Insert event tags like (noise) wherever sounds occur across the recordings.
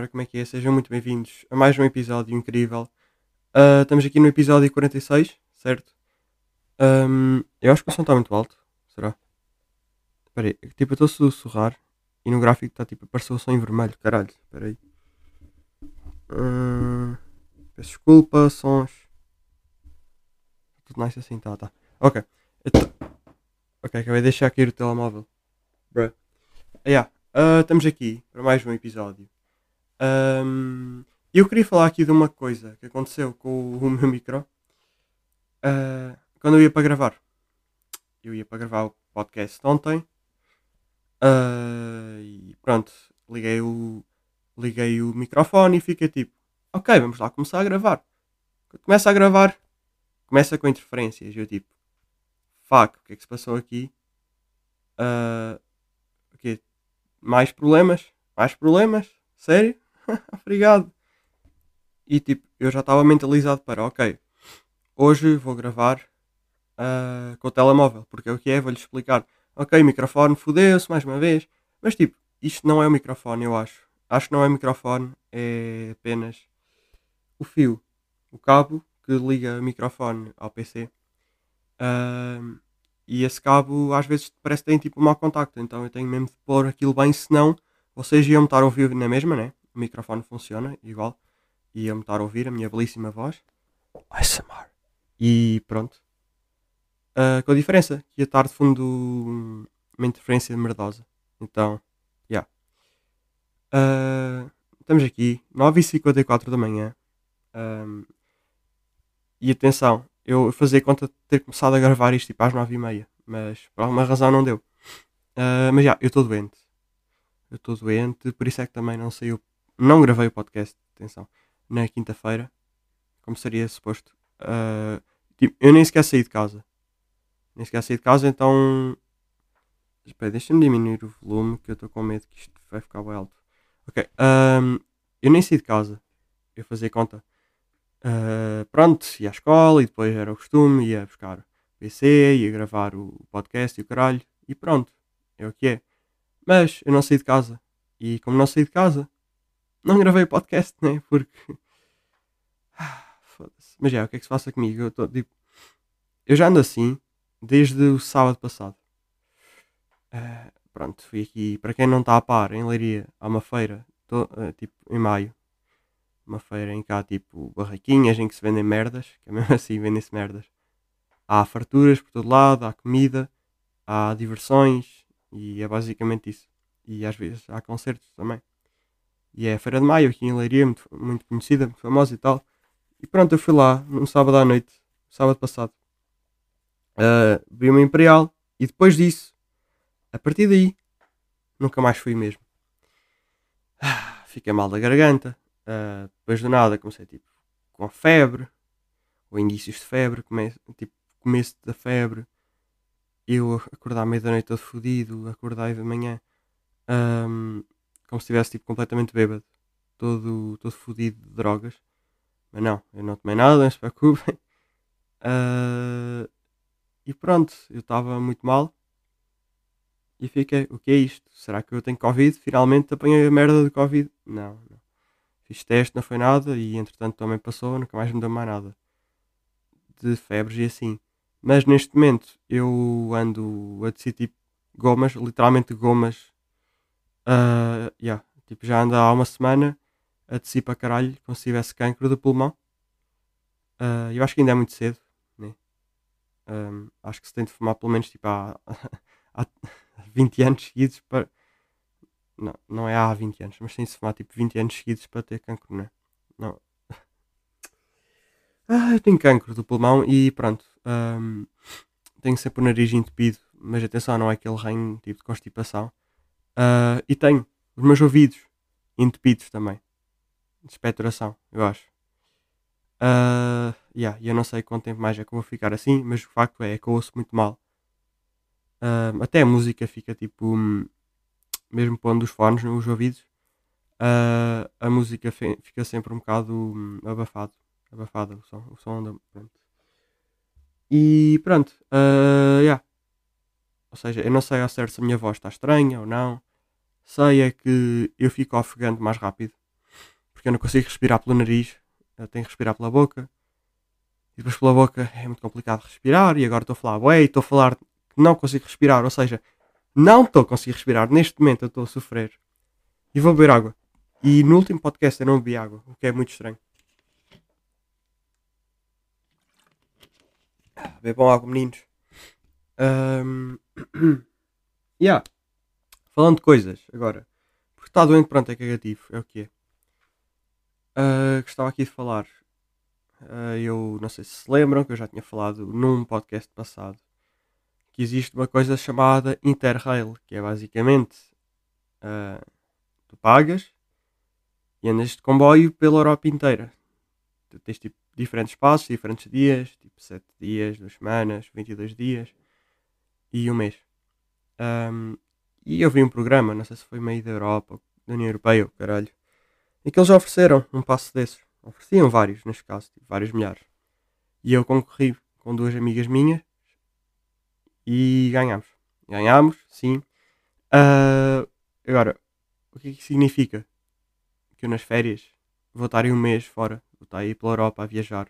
Ora, como é que é? Sejam muito bem-vindos a mais um episódio incrível. Ah, estamos aqui no episódio 46, certo? Ahm, eu acho que o som está muito alto. Será? Espera aí, tipo, eu estou a sussurrar e no gráfico está tipo, apareceu o som em vermelho. Caralho, espera aí. Ah, peço desculpa, sons. Tudo nice assim, tá, tá. Ok. Ok, acabei de deixar cair o telemóvel. Bruh. Yeah. ah, estamos aqui para mais um episódio. Ahm, eu queria falar aqui de uma coisa que aconteceu com o, o (laughs) meu micro. Ah, quando eu ia para gravar. Eu ia para gravar o podcast ontem. Ah, e pronto, liguei o, liguei o microfone e fiquei tipo, ok, vamos lá começar a gravar. Começa a gravar, começa com interferências. Eu tipo, fuck, o que é que se passou aqui? Quê? Mais problemas? Mais problemas? Sério? (laughs) Obrigado. E tipo, eu já estava mentalizado para, ok, hoje vou gravar ah, com o telemóvel, porque é o que é, vou-lhe explicar. Ok, microfone fodeu-se mais uma vez, mas tipo, isto não é o microfone, eu acho. Acho que não é microfone, é apenas o fio, o cabo que liga o microfone ao PC. Ahm, e esse cabo às vezes parece que tem tipo mau contacto, então eu tenho mesmo de pôr aquilo bem, senão vocês iam-me estar a ouvir na mesma, né? O microfone funciona igual. Iam-me estar a ouvir a minha belíssima voz. ASMR. E pronto. Ah, com a diferença que ia estar de fundo uma interferência merdosa. Então, já. Ah, estamos aqui, 9h54 da manhã. Ahm, e atenção, eu fazia conta de ter começado a gravar isto tipo às 9h30, mas por alguma razão não deu. Ah, mas já, eu estou doente. Eu estou doente, por isso é que também não saiu. Não gravei o podcast, atenção, na quinta-feira, como seria suposto. Tipo, eu nem sequer saí de casa. Nem sequer saí de casa, então. Espera, deixa-me diminuir o volume que eu estou com medo que isto vai ficar bem alto. Ok, ahm, eu nem saí de casa. Eu fazia conta. Ah, pronto, ia à escola e depois era o costume, ia buscar o PC, ia gravar o podcast e o caralho, e pronto, é o que é. Mas eu não saí de casa. E como não saí de casa, não gravei o podcast, né? Porque. (sighs) Foda-se. Mas é, o que é que se passa comigo? Eu, tô, tipo, eu já ando assim desde o sábado passado. Ah, pronto, fui aqui. Para quem não está a par, em Leiria, há uma feira, tô, ah, tipo, em maio. Uma feira em há tipo barraquinhas em que se vendem merdas, que é (laughs) mesmo assim, vendem-se merdas. Há farturas por todo lado, há comida, há diversões e é basicamente isso. E às vezes há concertos também. E é a Feira de Maio aqui em Leiria, muito, muito conhecida, muito famosa e tal. E pronto, eu fui lá no sábado à noite, sábado passado. Ah, vi uma Imperial e depois disso, a partir daí, nunca mais fui mesmo. Ah, Fiquei mal da garganta. Ah, depois do nada comecei tipo com febre, ou indícios de febre, come, tipo começo da febre. Eu acordar à meia da noite todo fodido, acordar de manhã ahm, como se estivesse tipo completamente bêbado, todo, todo fodido de drogas. Mas não, eu não tomei nada, (laughs) não se preocupem. Ah, e pronto, eu estava muito mal. E fiquei, o que é isto? Será que eu tenho Covid? Finalmente apanhei a merda de Covid? Não, não. Fiz teste, não foi nada e entretanto também passou, nunca mais me deu mais nada. De febres e assim. Mas neste momento eu ando a decidir tipo gomas, literalmente gomas. Ah, yeah, tipo, já ando há uma semana a descer para caralho, como se tivesse cancro do pulmão. Ah, eu acho que ainda é muito cedo, né? Ahm, acho que se tem de fumar pelo menos tipo há, (laughs) há 20 anos seguidos para. Não, não é há 20 anos, mas tem de fumar tipo 20 anos seguidos para ter cancro, né? Não. (laughs) Ah, eu tenho cancro do pulmão e pronto. ahm, tenho sempre o nariz entupido, mas atenção, não é aquele reino tipo de constipação. Ah, e tenho os meus ouvidos entupidos também. De expectoração, eu acho. Ah, yeah, eu não sei quanto tempo mais é que vou ficar assim, mas o facto é, que eu ouço muito mal. Ah, até a música fica tipo. Mesmo pondo os fones nos ouvidos, ah, a música fica sempre um bocado hum, abafado. Abafada o som. O som anda. Pronto. E pronto. ah, yeah. Ou seja, eu não sei ao certo se a minha voz está estranha ou não. Sei é que eu fico ofegante mais rápido. porque eu não consigo respirar pelo nariz, eu tenho que respirar pela boca. E depois pela boca é muito complicado respirar. E agora estou a falar, ué, estou a falar que não consigo respirar. Ou seja, não estou a conseguir respirar. Neste momento eu estou a sofrer. E vou beber água. E no último podcast eu não bebi água, o que é muito estranho. Bebam água, meninos. Um... (clears throat) yeah. Falando de coisas, agora. Porque está doente, pronto, é cagativo. É o que é. Uh, gostava aqui de falar. Uh, eu não sei se se lembram que eu já tinha falado num podcast passado que existe uma coisa chamada Interrail, que é basicamente uh, tu pagas e andas de comboio pela Europa inteira. Tu tens tipo diferentes passos, diferentes dias, tipo 7 dias, 2 semanas, 22 dias e um mês. Um, e eu vi um programa, não sei se foi meio da Europa, da União Europeia, caralho, em que eles ofereceram um passo desses. Ofereciam vários, neste caso, tipo, vários milhares. E eu concorri com duas amigas minhas e ganhámos. Ganhámos, sim. Uh, agora, o que é que significa? Que eu nas férias vou estar aí um mês fora, vou estar aí pela Europa a viajar.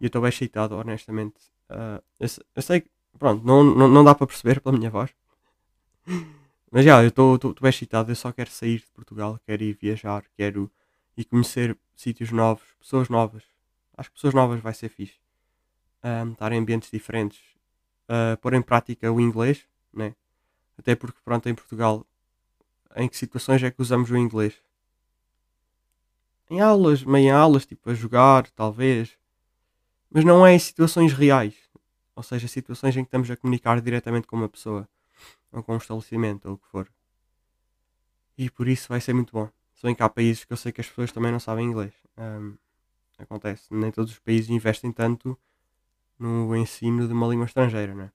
E eu estou bem excitado, honestamente. Uh, eu, eu, sei que, pronto, não, não, não dá para perceber pela minha voz. Mas já, eu estou bem excitado, eu só quero sair de Portugal, quero ir viajar, quero ir conhecer sítios novos, pessoas novas. Acho que pessoas novas vai ser fixe. Um, estar em ambientes diferentes, uh, pôr em prática o inglês, né? Até porque, pronto, em Portugal, em que situações é que usamos o inglês? Em aulas, meio em aulas, tipo a jogar, talvez. Mas não é em situações reais. Ou seja, situações em que estamos a comunicar diretamente com uma pessoa ou com um estabelecimento ou o que for. E por isso vai ser muito bom. Se bem que há países que eu sei que as pessoas também não sabem inglês. Um, acontece. Nem todos os países investem tanto no ensino de uma língua estrangeira, né?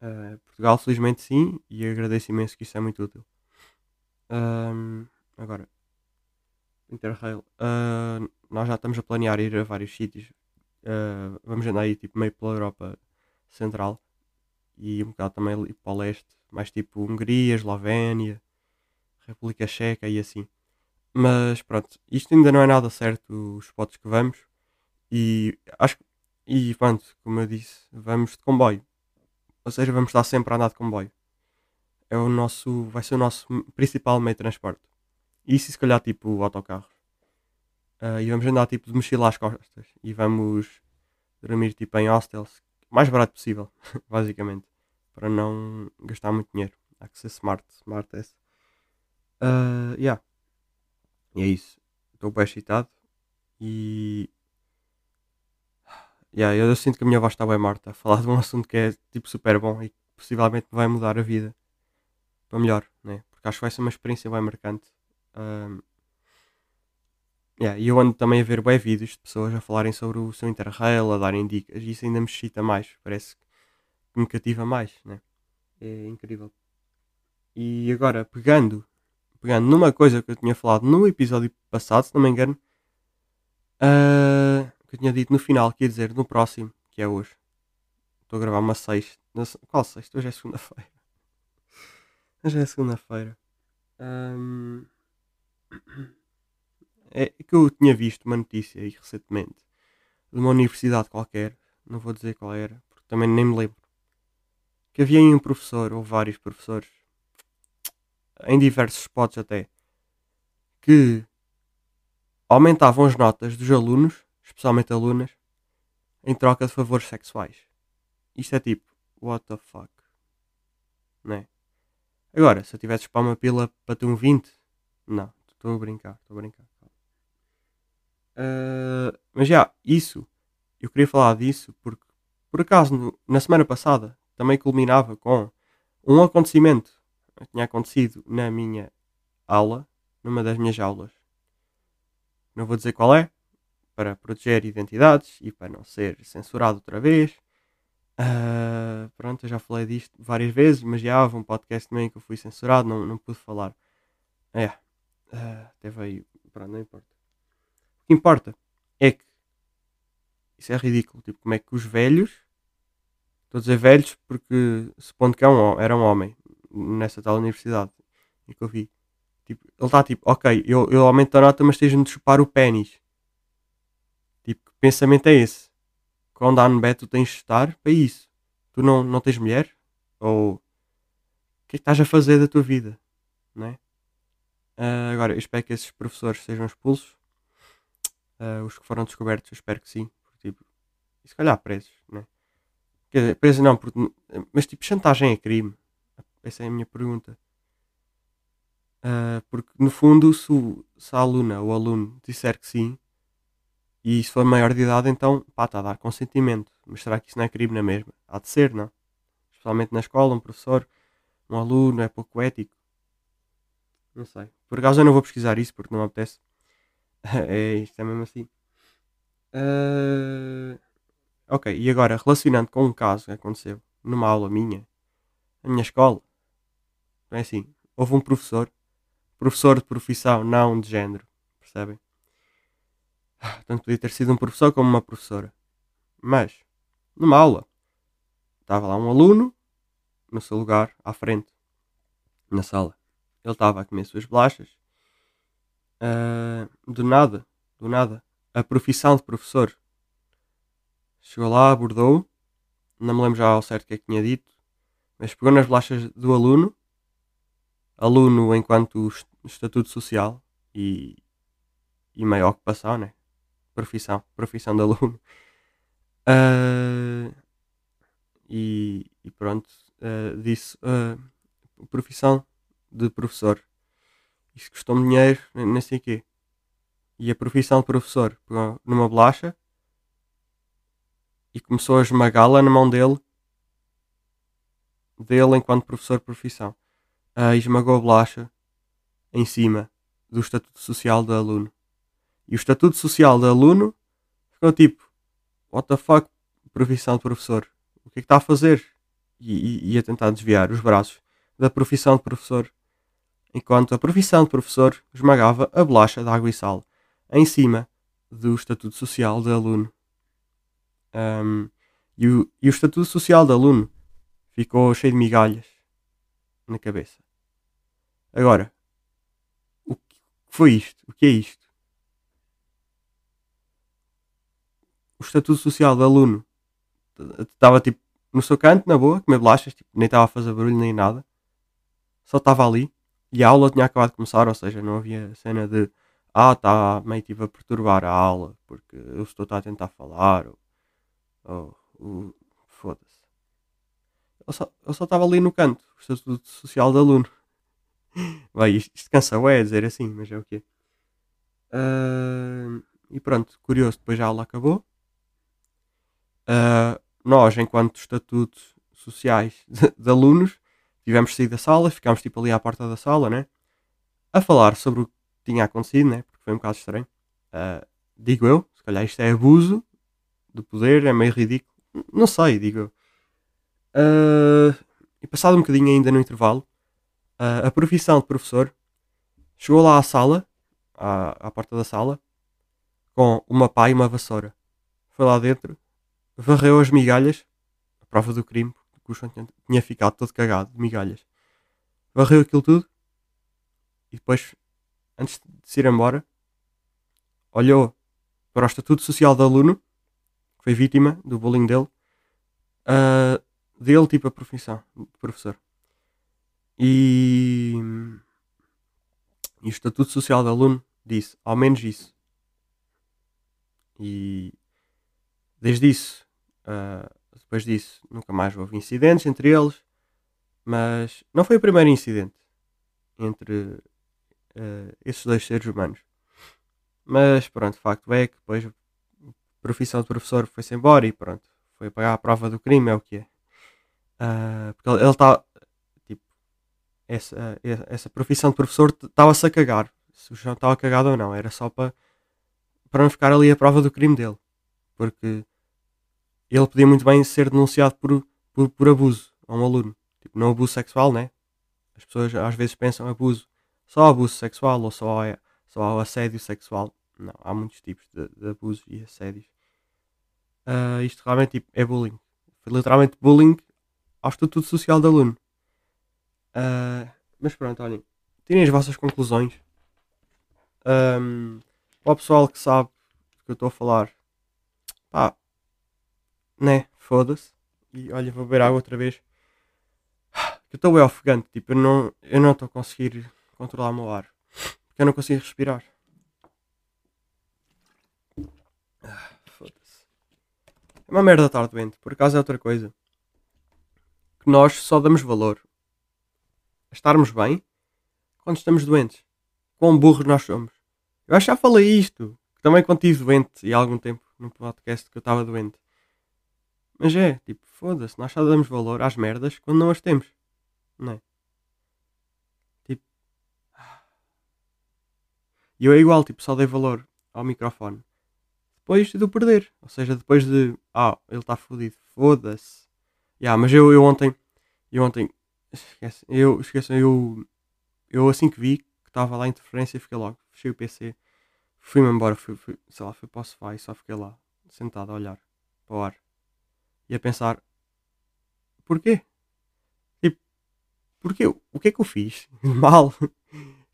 Uh, Portugal, felizmente, sim, e agradeço imenso que isso é muito útil. Um, agora, Interrail, uh, nós já estamos a planear ir a vários sítios. Uh, vamos andar aí tipo meio pela Europa Central e um bocado também para o leste, mais tipo Hungria, Eslovénia, República Checa e assim. Mas pronto, isto ainda não é nada certo, os spots que vamos. E acho e pronto, como eu disse, vamos de comboio. Ou seja, vamos estar sempre a andar de comboio. É o nosso, vai ser o nosso principal meio de transporte. Isso se calhar tipo autocarros. Uh, e vamos andar tipo de mochila às costas. E vamos dormir tipo em hostels. Mais barato possível, (laughs) basicamente para não gastar muito dinheiro. Há que ser smart, smart é. Uh, yeah. E é isso. Estou bem excitado e. Yeah, eu, sinto que a minha voz está bem morta a falar de um assunto que é tipo super bom e que possivelmente vai mudar a vida para melhor, né? Porque acho que vai ser uma experiência bem marcante. Um, yeah, e eu ando também a ver bem vídeos de pessoas a falarem sobre o seu Interrail, a darem dicas, e isso ainda me excita mais. Parece que me cativa mais, né? É incrível. E agora, pegando, pegando numa coisa que eu tinha falado no episódio passado, se não me engano, uh, que eu tinha dito no final, que ia dizer no próximo, que é hoje. Estou a gravar uma sexta. Qual sexta? Hoje é segunda-feira. (laughs) Hoje é segunda-feira. Um, (clears throat) é que eu tinha visto uma notícia aí recentemente de uma universidade qualquer, não vou dizer qual era, porque também nem me lembro que havia um professor, ou vários professores, em diversos spots até, que aumentavam as notas dos alunos, especialmente alunas, em troca de favores sexuais. Isto é tipo, what the fuck? Né? Agora, se eu tivesse para uma pila para ter um 20, não, estou a brincar, estou a brincar. Uh, mas já, isso, eu queria falar disso porque, por acaso, no, na semana passada, também culminava com um acontecimento que tinha acontecido na minha aula, numa das minhas aulas. Não vou dizer qual é, para proteger identidades e para não ser censurado outra vez. Uh, pronto, eu já falei disto várias vezes, mas já houve um podcast também que eu fui censurado, não, não pude falar. É, uh, teve aí, pronto, não importa. Que importa é que isso é ridículo, tipo, como é que os velhos Estou a dizer velhos porque supondo que é um, era um homem nessa tal universidade e que eu vi. Tipo, ele está tipo, ok, eu, eu aumento a nota, mas tens-me de chupar o pênis. Tipo, que pensamento é esse? Quando há no bet, tu tens de estar para isso. Tu não, não tens mulher? Ou o que é que estás a fazer da tua vida? Não é? Uh, agora, eu espero que esses professores sejam expulsos. Uh, os que foram descobertos, eu espero que sim. Porque, tipo, e se calhar presos, né? Quer dizer, presos não, porque, mas tipo, chantagem é crime. Essa é a minha pergunta. Uh, porque no fundo, se, o, se a aluna ou aluno disser que sim, e se for maior de idade, então pá, está a dar consentimento. Mas será que isso não é crime na mesma? Há de ser, não? Especialmente na escola, um professor, um aluno, é pouco ético. Não sei. Por acaso eu não vou pesquisar isso porque não me apetece. (laughs) é, isto é mesmo assim. Uh... Ok, e agora, relacionando com um caso que aconteceu numa aula minha, na minha escola, é assim, houve um professor, professor de profissão, não de género, percebem? Tanto podia ter sido um professor como uma professora. Mas, numa aula, estava lá um aluno, no seu lugar, à frente, na sala. Ele estava a comer suas bolachas. Uh, do nada, do nada, a profissão de professor chegou lá, abordou, não me lembro já ao certo o que é que tinha dito, mas pegou nas bolachas do aluno, aluno enquanto estatuto social e, e meia ocupação, né? profissão, profissão de aluno. Uh, e, e, pronto, uh, disse uh, profissão de professor. Isto custou-me dinheiro, nem sei o quê. E a profissão de professor pegou numa bolacha e começou a esmagá-la na mão dele, dele enquanto professor de profissão. Uh, esmagou a bolacha em cima do estatuto social do aluno. E o estatuto social do aluno ficou tipo: What the fuck, profissão de professor? O que é que está a fazer? E, e, e a tentar desviar os braços da profissão de professor, enquanto a profissão de professor esmagava a bolacha de água e sal em cima do estatuto social do aluno. Um, e, o, e o estatuto social do aluno ficou cheio de migalhas na cabeça. Agora, o que foi isto? O que é isto? o estatuto social do aluno estava tipo no seu canto, na boa, comer bolachas, tipo, nem estava a fazer barulho nem nada, só estava ali e a aula tinha acabado de começar, ou seja, não havia cena de ah, está meio tipo a perturbar a aula porque eu estou a tentar falar ou, ou, foda-se. Ele só, estava ali no canto, o estatuto social do aluno. (laughs) Vai, isto, isto cansa é dizer assim, mas é o quê? Uh, e pronto, curioso, depois a aula acabou. Uh, nós, enquanto estatutos sociais (laughs) de, de, alunos, tivemos saído da sala, ficámos tipo ali à porta da sala, né? A falar sobre o que tinha acontecido, né? Porque foi um caso estranho. Uh, digo eu, se calhar isto é abuso de poder, é meio ridículo. Não sei, digo eu. Uh, e passado um bocadinho ainda no intervalo, uh, a profissão de professor chegou lá à sala, à, à porta da sala, com uma pá e uma vassoura. Foi lá dentro, varreu as migalhas, a prova do crime, porque o chão tinha, tinha ficado todo cagado de migalhas. Varreu aquilo tudo e depois, antes de se ir embora, olhou para o estatuto social do aluno, que foi vítima do bullying dele, uh, dele tipo a profissão de professor. E, e o estatuto social do aluno disse ao menos isso. E desde isso Uh, depois disso, nunca mais houve incidentes entre eles, mas não foi o primeiro incidente entre uh, esses dois seres humanos. Mas pronto, facto é que depois a profissão de professor foi-se embora e pronto, foi pagar a prova do crime, é o que é. Uh, porque ele está, tipo, essa, essa profissão de professor estava-se a cagar. Se o chão estava cagado ou não, era só para, para não ficar ali a prova do crime dele. Porque ele podia muito bem ser denunciado por, por, por abuso a um aluno. Tipo, não abuso sexual, né? As pessoas às vezes pensam abuso, só abuso sexual ou só, só assédio sexual. Não, há muitos tipos de, de e assédios. Uh, isto realmente tipo, é bullying. Foi literalmente bullying ao estatuto social do aluno. Uh, mas pronto, olhem. tirem as vossas conclusões. Um, para o pessoal que sabe do que eu estou a falar, pá, né? Foda-se. E olha, vou beber água outra vez. Eu estou bem ofegante, tipo, eu não eu não estou a conseguir controlar o meu ar. Porque eu não consigo respirar. Ah, Foda-se. É uma merda estar doente. Por acaso é outra coisa. Que nós só damos valor a estarmos bem quando estamos doentes. Quão burros nós somos. Eu acho que já falei isto. Também quando estive doente e há algum tempo no podcast que eu estava doente. Mas é, tipo, foda-se, nós só damos valor às merdas quando não as temos. Não é? Tipo. E eu é igual, tipo, só dei valor ao microfone depois de o perder. Ou seja, depois de. Ah, ele está fodido. Foda-se. Yeah, mas eu, eu ontem. Eu ontem. Esquece. Eu, esqueçam, eu. Eu assim que vi que estava lá a interferência, fiquei logo. Fechei o PC. Fui-me embora. Fui, fui, sei lá, fui para o sofá e só fiquei lá. Sentado a olhar para o ar. E a pensar. Porquê? Tipo. Porquê? O que é que eu fiz? (laughs) Mal. o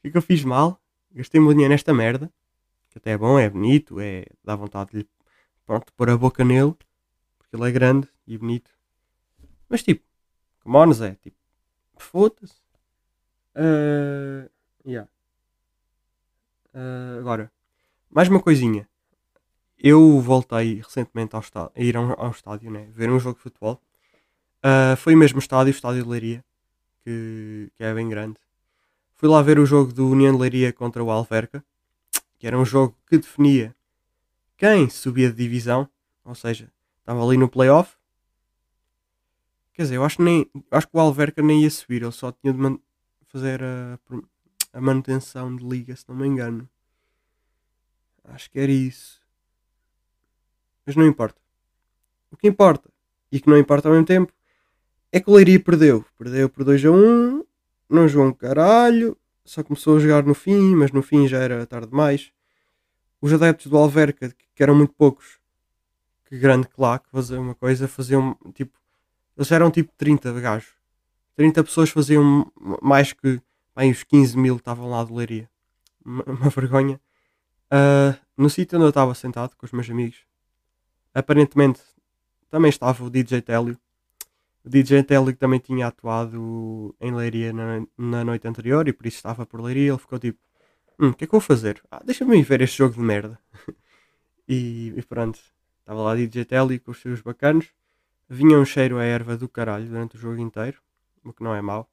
que é que eu fiz mal? Gastei meu dinheiro nesta merda que até é bom, é bonito, é, dá vontade de lhe pronto, pôr a boca nele, porque ele é grande e bonito. Mas tipo, come on, Zé, tipo, foda-se. Uh, yeah. uh, agora, mais uma coisinha. Eu voltei recentemente ao estádio, a ir a um, ao estádio, né? ver um jogo de futebol. Uh, foi o mesmo estádio, o estádio de Leiria, que, que é bem grande. Fui lá ver o jogo do União de Leiria contra o Alverca que era um jogo que definia quem subia de divisão, ou seja, estava ali no playoff. Quer dizer, eu acho, nem, acho que o Alverca nem ia subir, ele só tinha de fazer a, a manutenção de liga, se não me engano. Acho que era isso. Mas não importa. O que importa, e que não importa ao mesmo tempo, é que o Leiria perdeu. Perdeu por 2 a 1, não jogou um caralho, só começou a jogar no fim, mas no fim já era tarde demais. Os adeptos do Alverca, que eram muito poucos, que grande claque, fazer uma coisa, faziam tipo. Eles eram tipo 30 gajos. 30 pessoas faziam mais que bem, os 15 mil estavam lá de leiria. Uma, (laughs) uma vergonha. Uh, no sítio onde eu estava sentado com os meus amigos, aparentemente também estava o DJ Télio o DJ Telly também tinha atuado em Leiria na, na, noite anterior e por isso estava por Leiria. Ele ficou tipo: Hum, o que é que eu vou fazer? Ah, deixa-me ver este jogo de merda. (laughs) e, e, pronto, estava lá DJ Telly com os seus bacanos. Vinha um cheiro a erva do caralho durante o jogo inteiro, o que não é mau.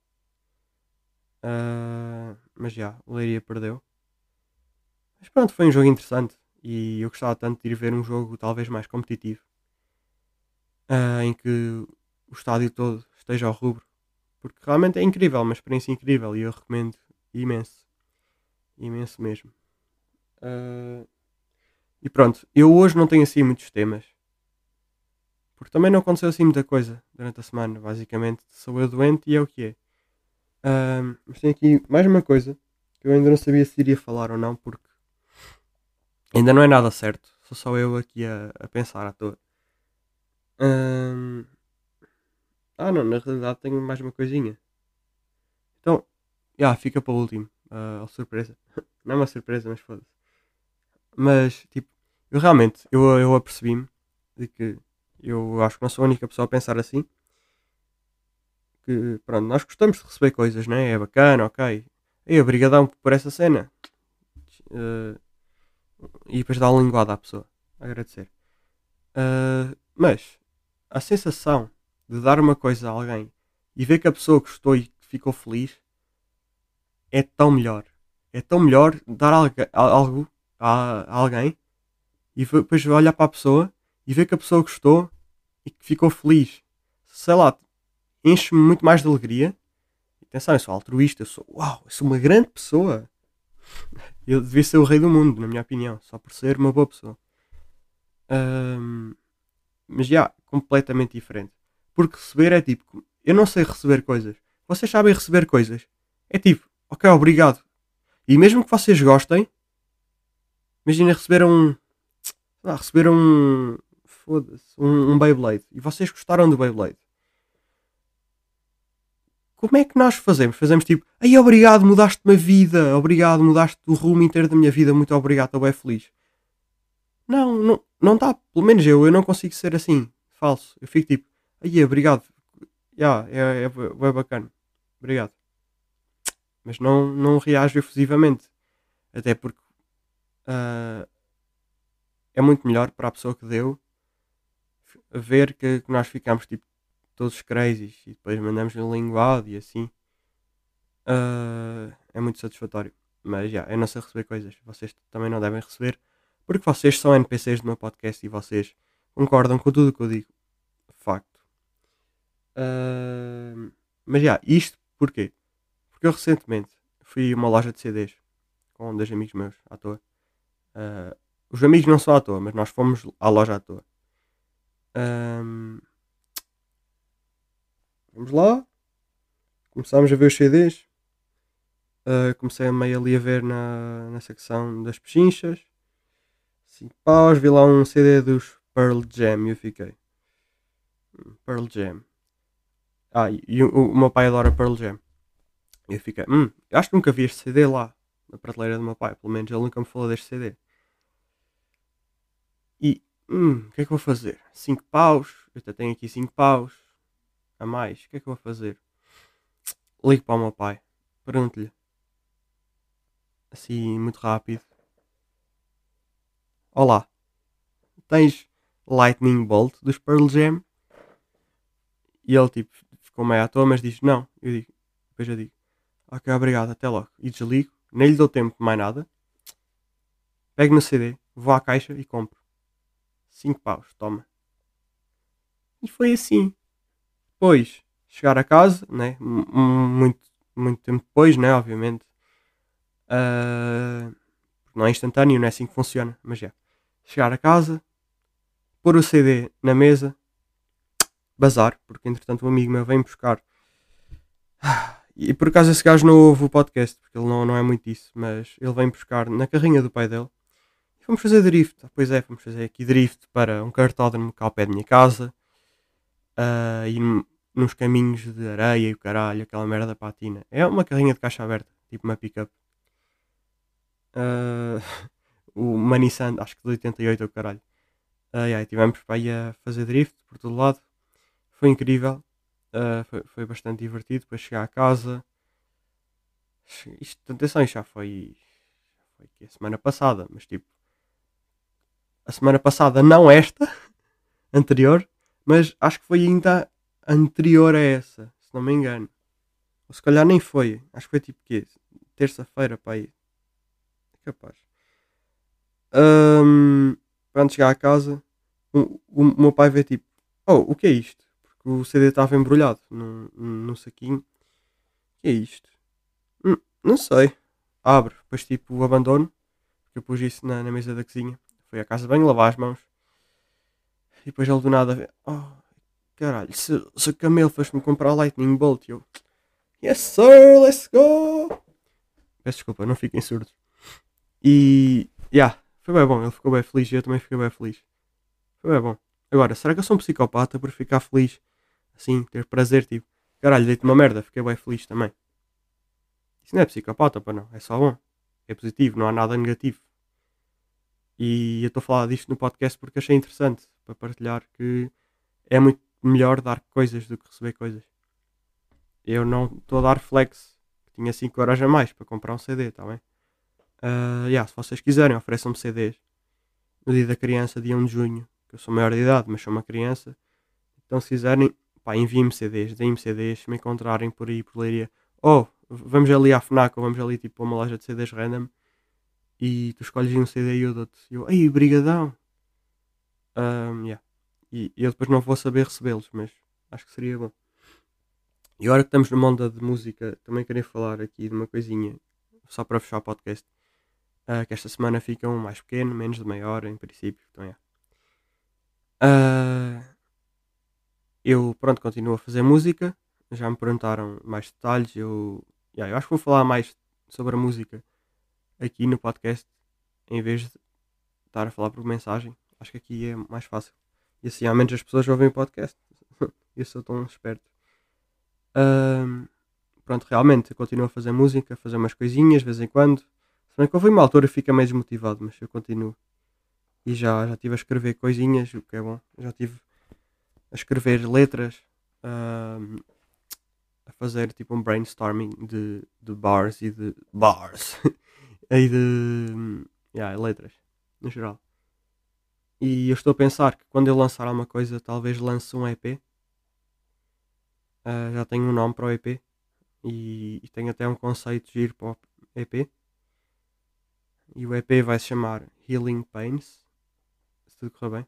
Uh, mas já, o Leiria perdeu. Mas pronto, foi um jogo interessante e eu gostava tanto de ir ver um jogo talvez mais competitivo. Uh, em que o estádio todo esteja ao rubro. Porque realmente é incrível, uma experiência incrível e eu recomendo imenso. Imenso mesmo. Uh, e pronto, eu hoje não tenho assim muitos temas. Porque também não aconteceu assim muita coisa durante a semana. Basicamente, sou eu doente e é o que é. Uh, mas tenho aqui mais uma coisa que eu ainda não sabia se iria falar ou não, porque ainda não é nada certo. Sou só eu aqui a, a pensar à toa. Ah, não, na realidade tenho mais uma coisinha. Então, já, yeah, fica para o último. Uh, surpresa. (laughs) não é uma surpresa, mas foda-se. Mas, tipo, eu realmente, eu, eu apercebi-me de que eu acho que não sou a única pessoa a pensar assim. Que, pronto, nós gostamos de receber coisas, né? É bacana, ok. E obrigadão por essa cena. Uh, e depois dá uma linguada à pessoa. Agradecer. Uh, mas, a sensação de dar uma coisa a alguém e ver que a pessoa gostou e ficou feliz é tão melhor. É tão melhor dar algo a, alguém e depois olhar para a pessoa e ver que a pessoa gostou e que ficou feliz. Sei lá, enche-me muito mais de alegria. Atenção, eu sou altruísta, eu sou, uau, eu sou uma grande pessoa. Eu devia ser o rei do mundo, na minha opinião, só por ser uma boa pessoa. Um, mas já, completamente diferente. Porque receber é tipo, eu não sei receber coisas. Vocês sabem receber coisas. É tipo, ok, obrigado. E mesmo que vocês gostem, imagina receberam um. Lá, receberam um. Foda-se, um, um Beyblade. E vocês gostaram do Beyblade. Como é que nós fazemos? Fazemos tipo, ai obrigado, mudaste-me a vida, obrigado, mudaste o rumo inteiro da minha vida, muito obrigado, estou bem feliz. Não, não, não dá, pelo menos eu, eu não consigo ser assim, falso. Eu fico tipo, ai obrigado, yeah, é, é, é, é bacana, obrigado. Mas não, não reajo efusivamente, até porque uh, é muito melhor para a pessoa que deu ver que, que nós ficamos tipo todos crazies e depois mandamos um linguado e assim. Uh, é muito satisfatório. Mas já, yeah, eu não sei receber coisas. Vocês também não devem receber. Porque vocês são NPCs do meu podcast e vocês concordam com tudo o que eu digo. Facto. Uh, mas já, yeah, isto porquê? Porque eu recentemente fui a uma loja de CDs com dois amigos meus à toa. Uh, os amigos não são à toa, mas nós fomos à loja à toa. Um, Vamos lá. Começámos a ver os CDs. Uh, comecei meio ali a ver na, na secção das pechinchas. 5 paus. Vi lá um CD dos Pearl Jam e eu fiquei. Hum, Pearl Jam. Ah, e o, o, meu pai adora Pearl Jam. E eu fiquei. Hum, acho que nunca vi este CD lá. Na prateleira do meu pai. Pelo menos ele nunca me falou deste CD. E. Hum, o que é que vou fazer? 5 paus. Eu até tenho aqui 5 paus a mais, o que é que eu vou fazer? Ligo para o meu pai, pergunto-lhe, assim, muito rápido: Olá, tens Lightning Bolt dos Pearl Jam? E ele, tipo, ficou meio à toa, mas diz: Não. Eu digo, depois eu digo: Ok, obrigado, até logo. E desligo, nem lhe dou tempo de mais nada. Pego no CD, vou à caixa e compro. 5 paus, toma. E foi assim. Depois, chegar a casa, né? muito, muito tempo depois, né? Obviamente. Uh, não é instantâneo, não é assim que funciona, mas é. Chegar a casa, pôr o CD na mesa, bazar, porque entretanto um amigo meu vem buscar. E por acaso esse gajo não ouve o podcast, porque ele não, não é muito isso, mas ele vem buscar na carrinha do pai dele. Vamos fazer drift. Ah, pois é, vamos fazer aqui drift para um cartódromo cá ao pé da minha casa. Uh, e nos caminhos de areia e o caralho, aquela merda da patina. É uma carrinha de caixa aberta, tipo uma pick-up. (laughs) Uh, uma Nissan, acho que de 88 o caralho. Uh, yeah, tivemos para aí a fazer drift por todo lado. Foi incrível. Uh, foi, foi bastante divertido. Depois chegar a casa. Isto, atenção, isto já foi, foi a semana passada, mas tipo. A semana passada, não esta, (laughs) anterior, mas acho que foi ainda anterior a essa, se não me engano. Ou se calhar nem foi. Acho que foi tipo quê? Terça-feira, para aí. É capaz. Um, quando chegar a casa, o, o, meu pai vê tipo, oh, o que é isto? Porque o CD estava embrulhado num, num saquinho. O que é isto? Hum, não sei. Abre, depois tipo o abandono. Porque eu pus isso na, na mesa da cozinha. Foi à casa bem lavar as mãos. E depois ele do nada vê, oh, caralho, se, se o Camelo fosse-me comprar Lightning Bolt, eu, yes sir, let's go. Peço desculpa, não fiquem surdos. E, yeah, foi bem bom, ele ficou bem feliz e eu também fiquei bem feliz. Foi bem bom. Agora, será que eu sou um psicopata por ficar feliz? Assim, ter prazer, tipo, caralho, dei-te uma merda, fiquei bem feliz também. Isso não é psicopata, para não, é só bom. É positivo, não há nada negativo. E eu estou a falar disto no podcast porque achei interessante para partilhar que é muito melhor dar coisas do que receber coisas. Eu não estou a dar flex, tinha 5 horas a mais para comprar um CD, está bem? Uh, yeah, se vocês quiserem, ofereçam-me CDs. No dia da criança, dia 1 de junho, que eu sou maior de idade, mas sou uma criança. Então, se quiserem, pá, enviem-me CDs, deem-me CDs, se me encontrarem por aí, por leiria. Ou, oh, vamos ali à FNAC, ou vamos ali, tipo, a uma loja de CDs random, e tu escolhes um CD e eu dou-te. Eu, ei, brigadão! Yeah. E, eu depois não vou saber recebê-los, mas acho que seria bom. E agora que estamos numa onda de música, também queria falar aqui de uma coisinha, só para fechar o podcast. Uh, que esta semana fica um mais pequeno, menos de meia hora em princípio. Então é. Uh, eu, pronto, continuo a fazer música. Já me perguntaram mais detalhes. Eu, yeah, eu acho que vou falar mais sobre a música aqui no podcast em vez de estar a falar por mensagem. Acho que aqui é mais fácil. E assim ao menos as pessoas ouvem o podcast. (laughs) Eu sou tão esperto. Um, pronto, realmente continuo a fazer música, a fazer umas coisinhas de vez em quando. Se bem que houve uma altura fica meio desmotivado, mas eu continuo. E já, já estive a escrever coisinhas, o que é bom. Já estive a escrever letras, ahm, a fazer tipo um brainstorming de, de bars e de bars (laughs) e de yeah, letras, no geral. E eu estou a pensar que quando eu lançar alguma coisa, talvez lance um EP. Ah, já tenho um nome para o EP e, e tenho até um conceito giro para o EP. E o EP vai se chamar Healing Pains, se tudo correr bem.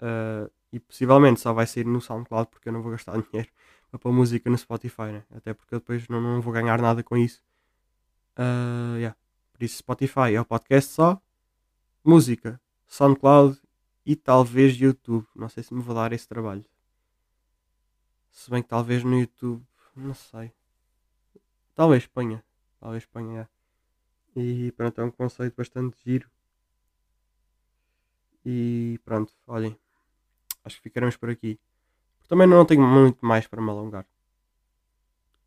Ah, e possivelmente só vai sair no SoundCloud porque eu não vou gastar (laughs) dinheiro para pôr música no Spotify, né? até porque eu depois não, não vou ganhar nada com isso. Ah, yeah. Por isso, Spotify é o podcast só, música, SoundCloud e talvez YouTube. Não sei se me vou dar esse trabalho. Se bem que talvez no YouTube, não sei. Talvez ponha, talvez ponha. é. E pronto, é um conceito bastante giro. E pronto, olhem. Acho que ficaremos por aqui. Também não tenho muito mais para me alongar.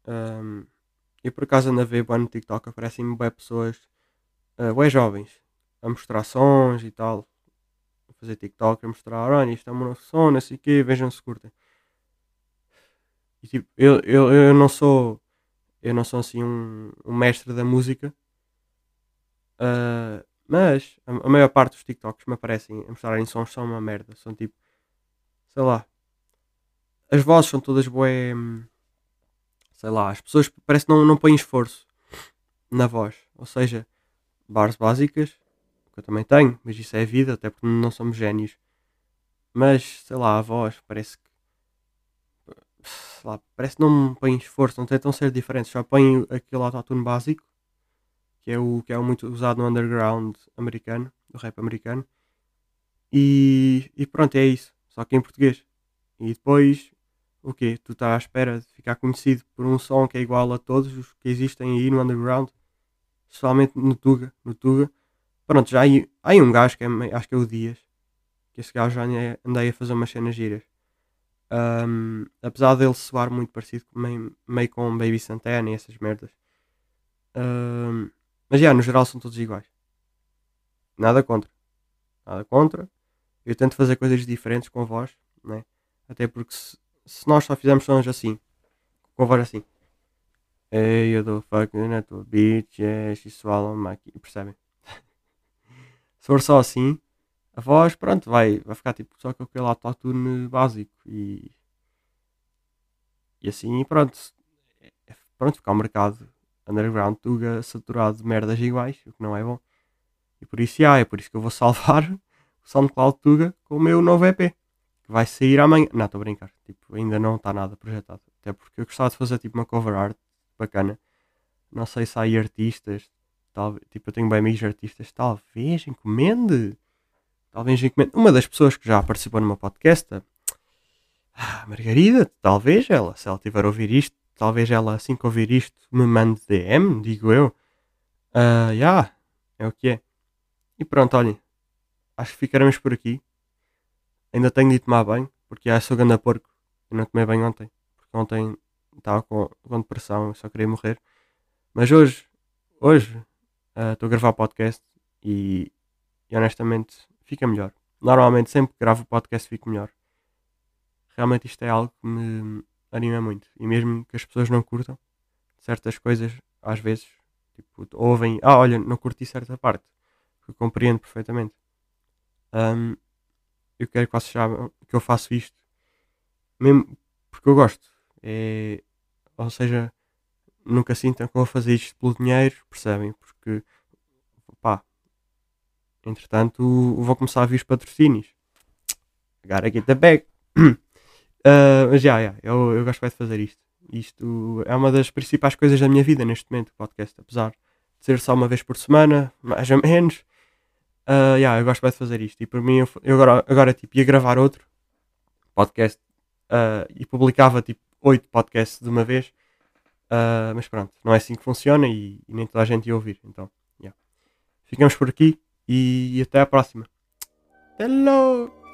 Ahm, eu por acaso ando a ver no TikTok, aparecem-me bué pessoas, uh, bué jovens, a mostrar sons e tal. Fazer TikTok, a mostrar, olha, isto é um novo som, não sei o quê, vejam se curtem. E tipo, eu, eu, eu não sou, eu não sou assim um, um mestre da música. ah, mas a, a maior parte dos TikToks me aparecem a mostrarem sons são uma merda. São tipo, sei lá. As vozes são todas hum, Sei lá, as pessoas parece que não, não põem esforço na voz. Ou seja, bars básicas, que eu também tenho, mas isso é a vida, até porque não somos génios. Mas, sei lá, a voz parece que. Sei lá, parece que não põem esforço, não tentam ser diferentes, só põem aquele autotune básico, que é o que é o muito usado no underground americano, do rap americano. E, e pronto, é isso. Só que em português. E depois, o quê? Tu estás à espera de ficar conhecido por um som que é igual a todos os que existem aí no underground, especialmente no Tuga. No Tuga. Pronto, já há aí, um gajo que é, acho que é o Dias, que esse gajo já andei, andei a fazer umas cenas giras. Ahm, apesar dele soar muito parecido meio, meio com Baby Santana e essas merdas. Ahm, mas já, no geral são todos iguais. Nada contra. Nada contra. Eu tento fazer coisas diferentes com a voz, né? Até porque se, se nós só fizermos sons assim, com a voz assim, Hey, eu dou fucking na tua bitch, yeah, she swallow my key", percebem? Se for só assim, a voz, pronto, vai, vai ficar tipo só com aquele autotune básico e, e assim, pronto. É- Pronto, ficar o mercado underground tuga saturado de merdas iguais, o que não é bom. E por isso, já, é por isso que eu vou salvar o SoundCloud Tuga com o meu novo EP. Que vai sair amanhã. Não, estou a brincar. Tipo, ainda não está nada projetado. Até porque eu gostava de fazer tipo uma cover art bacana. Não sei se há artistas. Talvez, tipo, eu tenho bem amigos artistas. Talvez encomende. Talvez encomende. Uma das pessoas que já participou meu podcast, a Margarida, talvez ela, se ela tiver a ouvir isto, talvez ela assim que ouvir isto me mande DM, digo eu. Ah, já, é o que é. E pronto, olhem. Acho que ficaremos por aqui. Ainda tenho de tomar banho, porque já sou ganda porco. Eu não tomei banho ontem. Porque ontem estava com, com depressão, só queria morrer. Mas hoje, hoje, ah, estou a gravar podcast e, e honestamente fica melhor. Normalmente sempre que gravo podcast fico melhor. Realmente isto é algo que me anima muito. E mesmo que as pessoas não curtam certas coisas, às vezes, tipo, ouvem, ah, olha, não curti certa parte. Que eu compreendo perfeitamente. Ahm, eu quero que vocês saibam que eu faço isto mesmo porque eu gosto. É, ou seja, nunca sintam eu vou fazer isto pelo dinheiro, percebem? Porque, pá, entretanto, vou começar a vir os patrocínios. Get the bag. (clears throat) Ah, mas já, já, eu, eu gosto bem de fazer isto. Isto é uma das principais coisas da minha vida neste momento, o podcast. Apesar de ser só uma vez por semana, mais ou menos. ah, já, eu gosto bem de fazer isto. E por mim, eu, eu agora, agora tipo, ia gravar outro podcast ah, e publicava tipo 8 podcasts de uma vez. Ah, mas pronto, não é assim que funciona e, e nem toda a gente ia ouvir. Então, já. Ficamos por aqui e, e até à próxima. Logo!